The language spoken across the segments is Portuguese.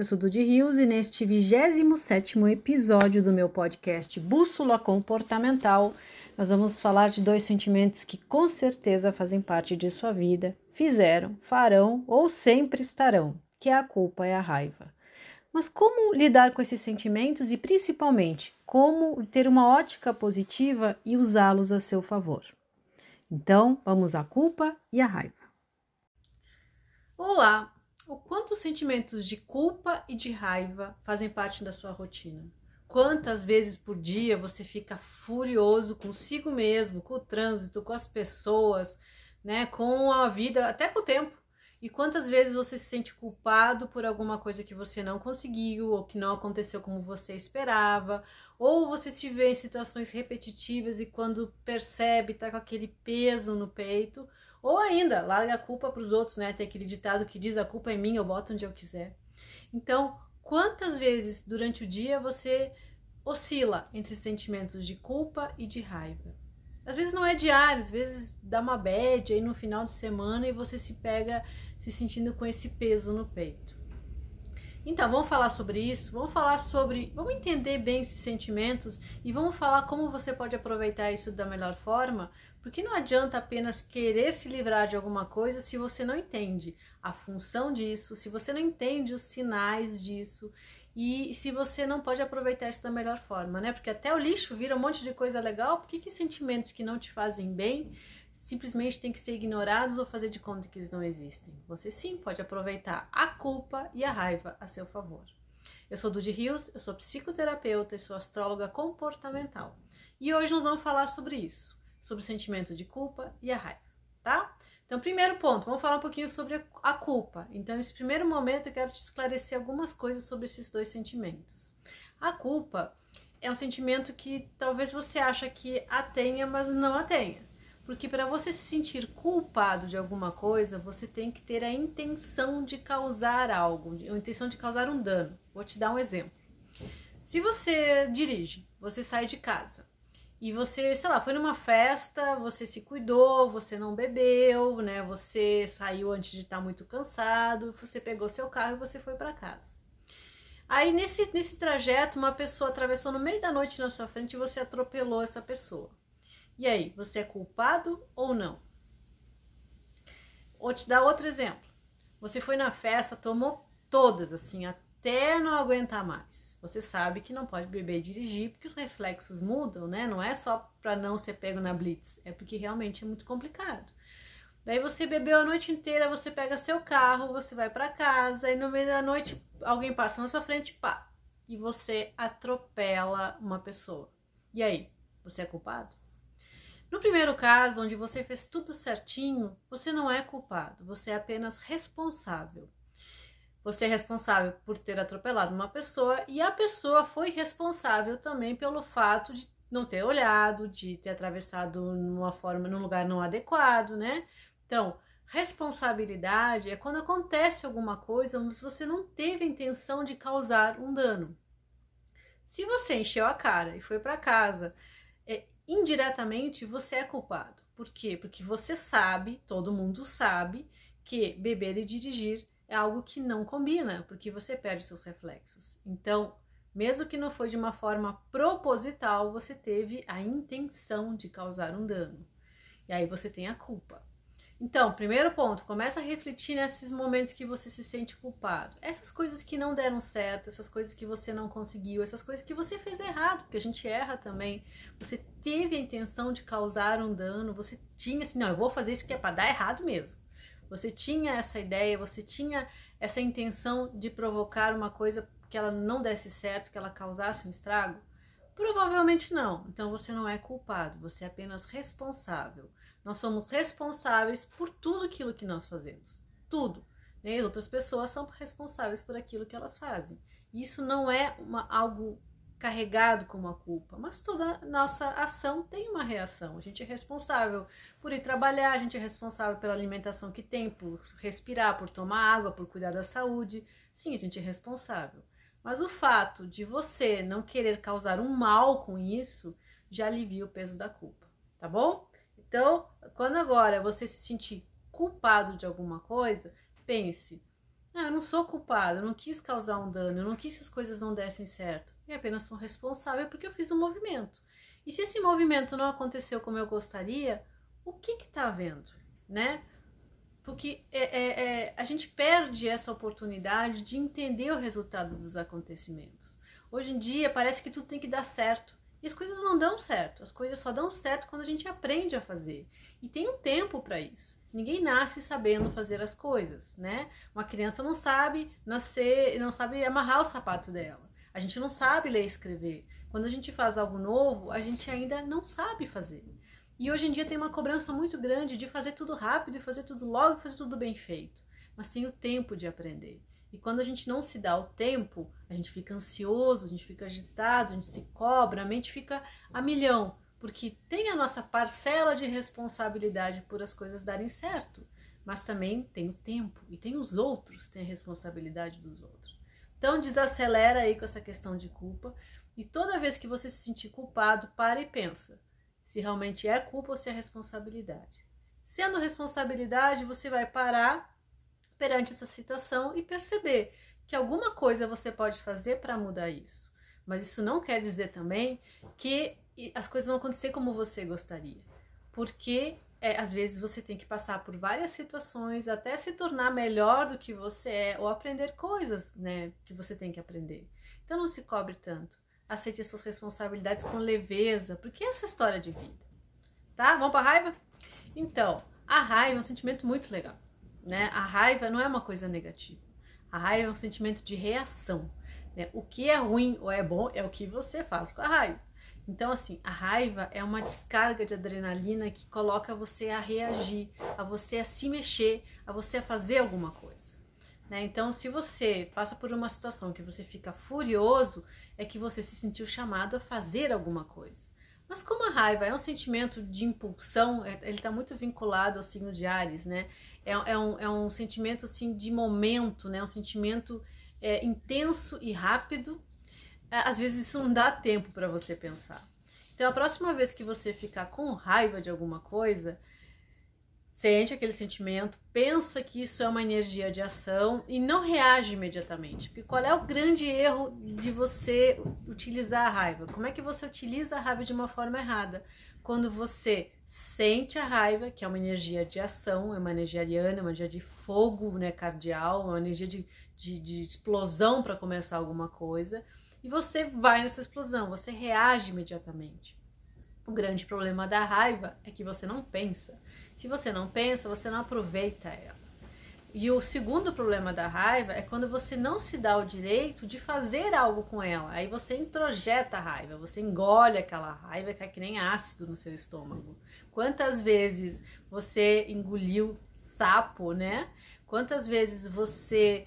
eu sou Dudy Rios e neste 27º episódio do meu podcast Bússola Comportamental, nós vamos falar de dois sentimentos que com certeza fazem parte de sua vida, fizeram, farão ou sempre estarão, que é a culpa e a raiva. Mas como lidar com esses sentimentos e principalmente como ter uma ótica positiva e usá-los a seu favor? Então, vamos à culpa e à raiva. Olá! O quanto os sentimentos de culpa e de raiva fazem parte da sua rotina? Quantas vezes por dia você fica furioso consigo mesmo, com o trânsito, com as pessoas, né, com a vida, até com o tempo? E quantas vezes você se sente culpado por alguma coisa que você não conseguiu, ou que não aconteceu como você esperava, ou você se vê em situações repetitivas e quando percebe tá com aquele peso no peito, ou ainda larga a culpa para os outros, né? Tem aquele ditado que diz a culpa é minha, eu boto onde eu quiser. Então, quantas vezes durante o dia você oscila entre sentimentos de culpa e de raiva? Às vezes não é diário, às vezes dá uma bad aí no final de semana e você se pega se sentindo com esse peso no peito. Então, vamos falar sobre isso, vamos falar sobre, vamos entender bem esses sentimentos e vamos falar como você pode aproveitar isso da melhor forma, porque não adianta apenas querer se livrar de alguma coisa se você não entende a função disso, se você não entende os sinais disso e se você não pode aproveitar isso da melhor forma, né? Porque até o lixo vira um monte de coisa legal, por que, que sentimentos que não te fazem bem simplesmente têm que ser ignorados ou fazer de conta que eles não existem. Você sim pode aproveitar a culpa e a raiva a seu favor. Eu sou Dudy Rios, eu sou psicoterapeuta e sou astróloga comportamental. E hoje nós vamos falar sobre isso, sobre o sentimento de culpa e a raiva, tá? Então, primeiro ponto, vamos falar um pouquinho sobre a culpa. Então, nesse primeiro momento, eu quero te esclarecer algumas coisas sobre esses dois sentimentos. A culpa é um sentimento que talvez você acha que a tenha, mas não a tenha. Porque para você se sentir culpado de alguma coisa, você tem que ter a intenção de causar algo, a intenção de causar um dano. Vou te dar um exemplo. Se você dirige, você sai de casa e você, sei lá, foi numa festa, você se cuidou, você não bebeu, né? Você saiu antes de estar muito cansado, você pegou seu carro e você foi para casa. Aí nesse, nesse trajeto, uma pessoa atravessou no meio da noite na sua frente e você atropelou essa pessoa. E aí, você é culpado ou não? Vou te dar outro exemplo. Você foi na festa, tomou todas, assim, até não aguentar mais. Você sabe que não pode beber e dirigir porque os reflexos mudam, né? Não é só para não ser pego na blitz, é porque realmente é muito complicado. Daí você bebeu a noite inteira, você pega seu carro, você vai para casa e no meio da noite alguém passa na sua frente, pá, e você atropela uma pessoa. E aí, você é culpado? No primeiro caso, onde você fez tudo certinho, você não é culpado, você é apenas responsável. Você é responsável por ter atropelado uma pessoa e a pessoa foi responsável também pelo fato de não ter olhado, de ter atravessado numa forma, num lugar não adequado, né? Então, responsabilidade é quando acontece alguma coisa, mas você não teve a intenção de causar um dano. Se você encheu a cara e foi para casa indiretamente você é culpado. Por quê? Porque você sabe, todo mundo sabe, que beber e dirigir é algo que não combina, porque você perde seus reflexos. Então, mesmo que não foi de uma forma proposital, você teve a intenção de causar um dano. E aí você tem a culpa. Então, primeiro ponto, começa a refletir nesses momentos que você se sente culpado. Essas coisas que não deram certo, essas coisas que você não conseguiu, essas coisas que você fez errado, porque a gente erra também. Você teve a intenção de causar um dano, você tinha assim, não, eu vou fazer isso que é para dar errado mesmo. Você tinha essa ideia, você tinha essa intenção de provocar uma coisa que ela não desse certo, que ela causasse um estrago? Provavelmente não. Então você não é culpado, você é apenas responsável. Nós somos responsáveis por tudo aquilo que nós fazemos. Tudo. Né? Outras pessoas são responsáveis por aquilo que elas fazem. Isso não é uma, algo carregado como a culpa, mas toda nossa ação tem uma reação. A gente é responsável por ir trabalhar, a gente é responsável pela alimentação que tem, por respirar, por tomar água, por cuidar da saúde. Sim, a gente é responsável. Mas o fato de você não querer causar um mal com isso já alivia o peso da culpa, tá bom? Então, quando agora você se sentir culpado de alguma coisa, pense: Ah, eu não sou culpado, eu não quis causar um dano, eu não quis que as coisas não dessem certo. Eu apenas sou responsável porque eu fiz um movimento. E se esse movimento não aconteceu como eu gostaria, o que que tá havendo, né? Porque é, é, é, a gente perde essa oportunidade de entender o resultado dos acontecimentos. Hoje em dia parece que tudo tem que dar certo. E as coisas não dão certo. As coisas só dão certo quando a gente aprende a fazer. E tem um tempo para isso. Ninguém nasce sabendo fazer as coisas, né? Uma criança não sabe nascer, não sabe amarrar o sapato dela. A gente não sabe ler e escrever. Quando a gente faz algo novo, a gente ainda não sabe fazer. E hoje em dia tem uma cobrança muito grande de fazer tudo rápido e fazer tudo logo, fazer tudo bem feito. Mas tem o tempo de aprender. E quando a gente não se dá o tempo, a gente fica ansioso, a gente fica agitado, a gente se cobra, a mente fica a milhão, porque tem a nossa parcela de responsabilidade por as coisas darem certo, mas também tem o tempo e tem os outros, tem a responsabilidade dos outros. Então desacelera aí com essa questão de culpa e toda vez que você se sentir culpado, para e pensa se realmente é culpa ou se é responsabilidade. Sendo responsabilidade, você vai parar perante essa situação e perceber que alguma coisa você pode fazer para mudar isso. Mas isso não quer dizer também que as coisas vão acontecer como você gostaria. Porque é, às vezes você tem que passar por várias situações até se tornar melhor do que você é ou aprender coisas né, que você tem que aprender. Então não se cobre tanto aceite as suas responsabilidades com leveza, porque é a história de vida. Tá? Vamos para raiva? Então, a raiva é um sentimento muito legal, né? A raiva não é uma coisa negativa. A raiva é um sentimento de reação. Né? O que é ruim ou é bom é o que você faz com a raiva. Então, assim, a raiva é uma descarga de adrenalina que coloca você a reagir, a você a se mexer, a você a fazer alguma coisa. Né? Então, se você passa por uma situação que você fica furioso, é que você se sentiu chamado a fazer alguma coisa. Mas como a raiva é um sentimento de impulsão, é, ele está muito vinculado ao signo de Ares, né? É, é, um, é um sentimento assim de momento, né? Um sentimento é, intenso e rápido. É, às vezes isso não dá tempo para você pensar. Então a próxima vez que você ficar com raiva de alguma coisa, sente aquele sentimento, pensa que isso é uma energia de ação e não reage imediatamente. Porque qual é o grande erro de você utilizar a raiva? Como é que você utiliza a raiva de uma forma errada? Quando você sente a raiva, que é uma energia de ação, é uma energia ariana, uma energia de fogo né, cardial, uma energia de, de, de explosão para começar alguma coisa, e você vai nessa explosão, você reage imediatamente. O grande problema da raiva é que você não pensa. Se você não pensa, você não aproveita ela. E o segundo problema da raiva é quando você não se dá o direito de fazer algo com ela. Aí você introjeta a raiva, você engole aquela raiva que é que nem ácido no seu estômago. Quantas vezes você engoliu sapo, né? Quantas vezes você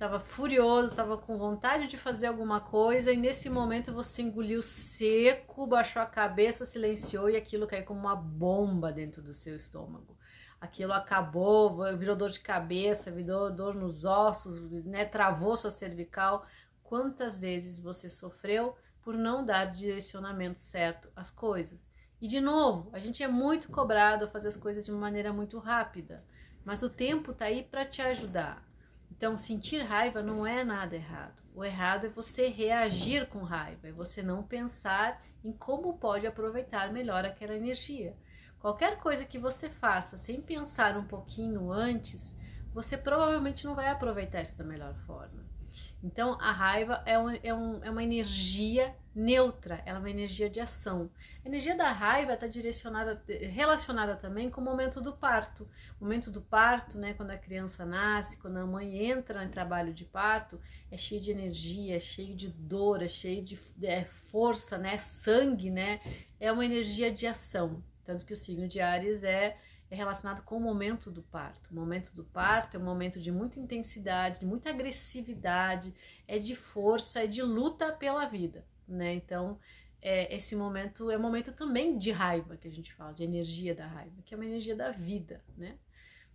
estava furioso, estava com vontade de fazer alguma coisa e nesse momento você engoliu seco, baixou a cabeça, silenciou e aquilo caiu como uma bomba dentro do seu estômago. Aquilo acabou, virou dor de cabeça, virou dor nos ossos, né, travou sua cervical. Quantas vezes você sofreu por não dar direcionamento certo às coisas? E de novo, a gente é muito cobrado a fazer as coisas de uma maneira muito rápida, mas o tempo está aí para te ajudar. Então, sentir raiva não é nada errado. O errado é você reagir com raiva, é você não pensar em como pode aproveitar melhor aquela energia. Qualquer coisa que você faça sem pensar um pouquinho antes, você provavelmente não vai aproveitar isso da melhor forma. Então, a raiva é, um, é, um, é uma energia neutra, ela é uma energia de ação. A energia da raiva está direcionada, relacionada também com o momento do parto. O momento do parto, né, quando a criança nasce, quando a mãe entra em trabalho de parto, é cheio de energia, é cheio de dor, é cheio de é, força, né, sangue, né, é uma energia de ação. Tanto que o signo de Ares é é relacionado com o momento do parto. O momento do parto é um momento de muita intensidade, de muita agressividade, é de força, é de luta pela vida, né? Então, é, esse momento é um momento também de raiva que a gente fala, de energia da raiva, que é uma energia da vida, né?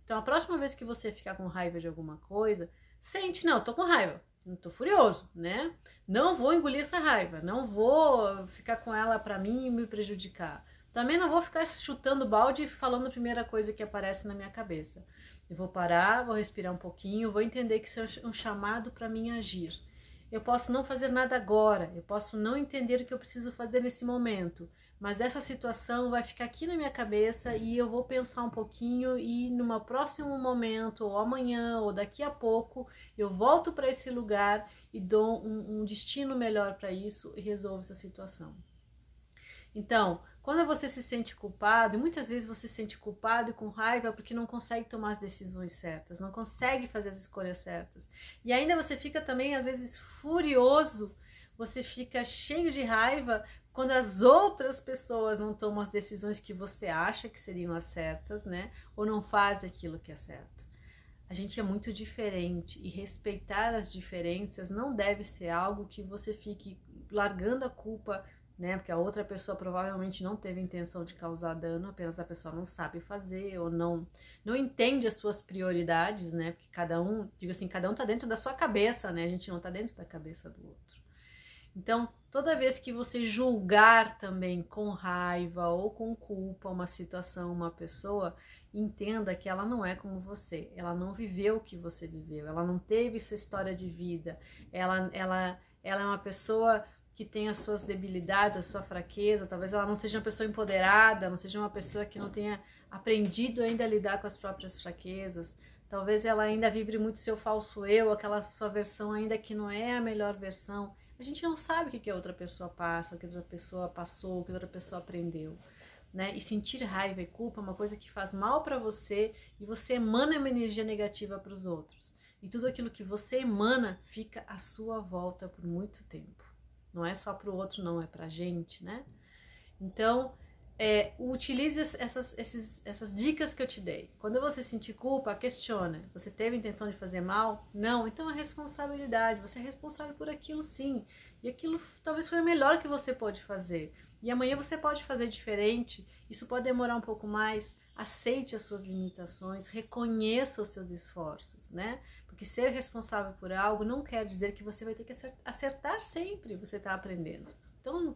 Então, a próxima vez que você ficar com raiva de alguma coisa, sente, não, tô com raiva, não tô furioso, né? Não vou engolir essa raiva, não vou ficar com ela para mim e me prejudicar Também não vou ficar chutando balde e falando a primeira coisa que aparece na minha cabeça. Eu vou parar, vou respirar um pouquinho, vou entender que isso é um chamado para mim agir. Eu posso não fazer nada agora, eu posso não entender o que eu preciso fazer nesse momento, mas essa situação vai ficar aqui na minha cabeça e eu vou pensar um pouquinho e num próximo momento, ou amanhã, ou daqui a pouco, eu volto para esse lugar e dou um, um destino melhor para isso e resolvo essa situação. Então, quando você se sente culpado, e muitas vezes você se sente culpado e com raiva porque não consegue tomar as decisões certas, não consegue fazer as escolhas certas. E ainda você fica também, às vezes, furioso, você fica cheio de raiva quando as outras pessoas não tomam as decisões que você acha que seriam as certas, né? Ou não fazem aquilo que é certo. A gente é muito diferente e respeitar as diferenças não deve ser algo que você fique largando a culpa né? Porque a outra pessoa provavelmente não teve intenção de causar dano, apenas a pessoa não sabe fazer ou não não entende as suas prioridades, né? Porque cada um, digo assim, cada um tá dentro da sua cabeça, né? A gente não tá dentro da cabeça do outro. Então, toda vez que você julgar também com raiva ou com culpa uma situação, uma pessoa, entenda que ela não é como você, ela não viveu o que você viveu, ela não teve sua história de vida, ela, ela, ela é uma pessoa que tem as suas debilidades, a sua fraqueza, talvez ela não seja uma pessoa empoderada, não seja uma pessoa que não tenha aprendido ainda a lidar com as próprias fraquezas. Talvez ela ainda vibre muito seu falso eu, aquela sua versão ainda que não é a melhor versão. A gente não sabe o que, que a outra pessoa passa, o que outra pessoa passou, o que outra pessoa aprendeu. Né? E sentir raiva e culpa é uma coisa que faz mal para você e você emana uma energia negativa para os outros. E tudo aquilo que você emana fica à sua volta por muito tempo. Não é só para o outro, não, é para a gente, né? Então, é, utilize essas, essas dicas que eu te dei. Quando você sentir culpa, questiona. Você teve intenção de fazer mal? Não. Então é responsabilidade. Você é responsável por aquilo sim. E aquilo talvez foi o melhor que você pode fazer. E amanhã você pode fazer diferente. Isso pode demorar um pouco mais. Aceite as suas limitações, reconheça os seus esforços, né? Porque ser responsável por algo não quer dizer que você vai ter que acertar sempre, você está aprendendo. Então,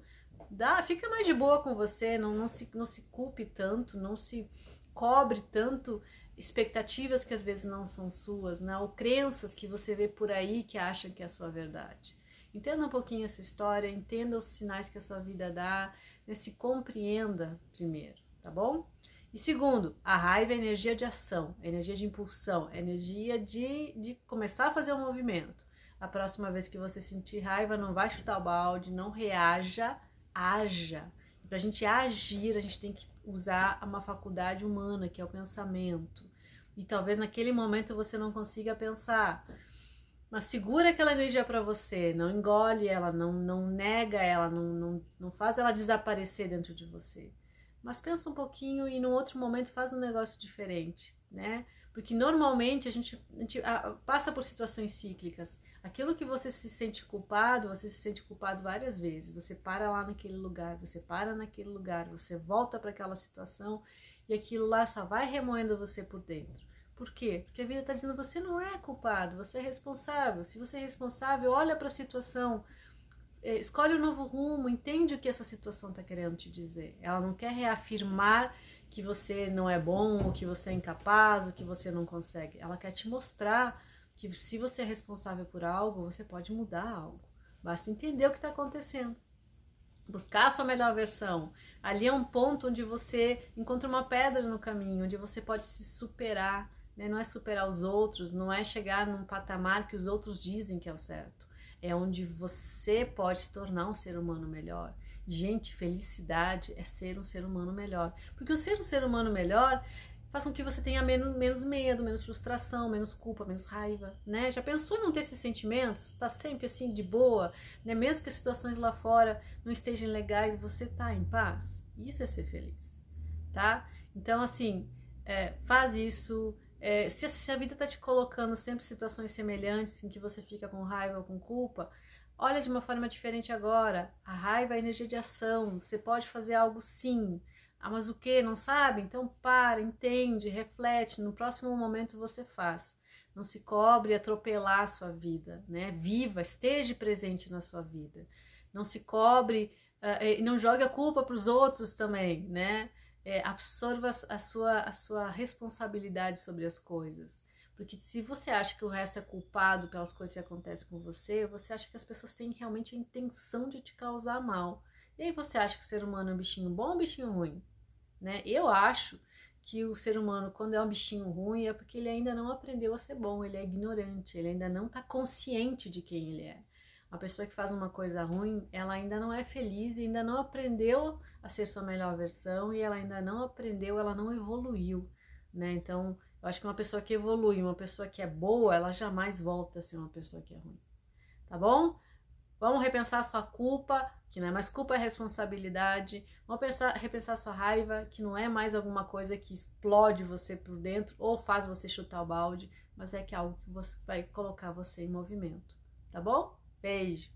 dá, fica mais de boa com você, não, não, se, não se culpe tanto, não se cobre tanto expectativas que às vezes não são suas, né? ou crenças que você vê por aí que acham que é a sua verdade. Entenda um pouquinho a sua história, entenda os sinais que a sua vida dá, né? se compreenda primeiro, tá bom? E segundo, a raiva é energia de ação, é energia de impulsão, é energia de, de começar a fazer um movimento. A próxima vez que você sentir raiva, não vai chutar o balde, não reaja, haja. Para a gente agir, a gente tem que usar uma faculdade humana, que é o pensamento. E talvez naquele momento você não consiga pensar. Mas segura aquela energia para você, não engole ela, não, não nega ela, não, não, não faz ela desaparecer dentro de você. Mas pensa um pouquinho e num outro momento faz um negócio diferente, né? Porque normalmente a gente, a gente passa por situações cíclicas. Aquilo que você se sente culpado, você se sente culpado várias vezes. Você para lá naquele lugar, você para naquele lugar, você volta para aquela situação e aquilo lá só vai remoendo você por dentro. Por quê? Porque a vida está dizendo você não é culpado, você é responsável. Se você é responsável, olha para a situação, escolhe um novo rumo, entende o que essa situação está querendo te dizer. Ela não quer reafirmar que você não é bom, ou que você é incapaz, ou que você não consegue. Ela quer te mostrar que se você é responsável por algo, você pode mudar algo. Basta entender o que está acontecendo. Buscar a sua melhor versão. Ali é um ponto onde você encontra uma pedra no caminho, onde você pode se superar. Né? Não é superar os outros, não é chegar num patamar que os outros dizem que é o certo é onde você pode se tornar um ser humano melhor. Gente, felicidade é ser um ser humano melhor. Porque o ser um ser humano melhor faz com que você tenha menos, menos medo, menos frustração, menos culpa, menos raiva, né? Já pensou em não ter esses sentimentos? Está sempre assim de boa, né? Mesmo que as situações lá fora não estejam legais, você tá em paz. Isso é ser feliz, tá? Então, assim, é, faz isso, é, se, se, a vida está te colocando sempre em situações semelhantes em que você fica com raiva ou com culpa, olha de uma forma diferente agora. A raiva é energia de ação. Você pode fazer algo sim. Ah, mas o que? Não sabe? Então para, entende, reflete. No próximo momento você faz. Não se cobre atropelar a sua vida, né? Viva, esteja presente na sua vida. Não se cobre uh, não jogue a culpa para os outros também, né? É, absorva a sua, a sua responsabilidade sobre as coisas. Porque se você acha que o resto é culpado pelas coisas que acontecem com você, você acha que as pessoas têm realmente a intenção de te causar mal. E aí você acha que o ser humano é um bichinho bom ou um bichinho ruim? Né? Eu acho que o ser humano, quando é um bichinho ruim, é porque ele ainda não aprendeu a ser bom, ele é ignorante, ele ainda não está consciente de quem ele é. Uma pessoa que faz uma coisa ruim, ela ainda não é feliz, ainda não aprendeu a ser sua melhor versão e ela ainda não aprendeu, ela não evoluiu, né? Então, eu acho que uma pessoa que evolui, uma pessoa que é boa, ela jamais volta a ser uma pessoa que é ruim. Tá bom? Vamos repensar sua culpa, que não é mais culpa, é responsabilidade. Vamos pensar, repensar sua raiva, que não é mais alguma coisa que explode você por dentro ou faz você chutar o balde, mas é que é algo que você vai colocar você em movimento. Tá bom? Beijo!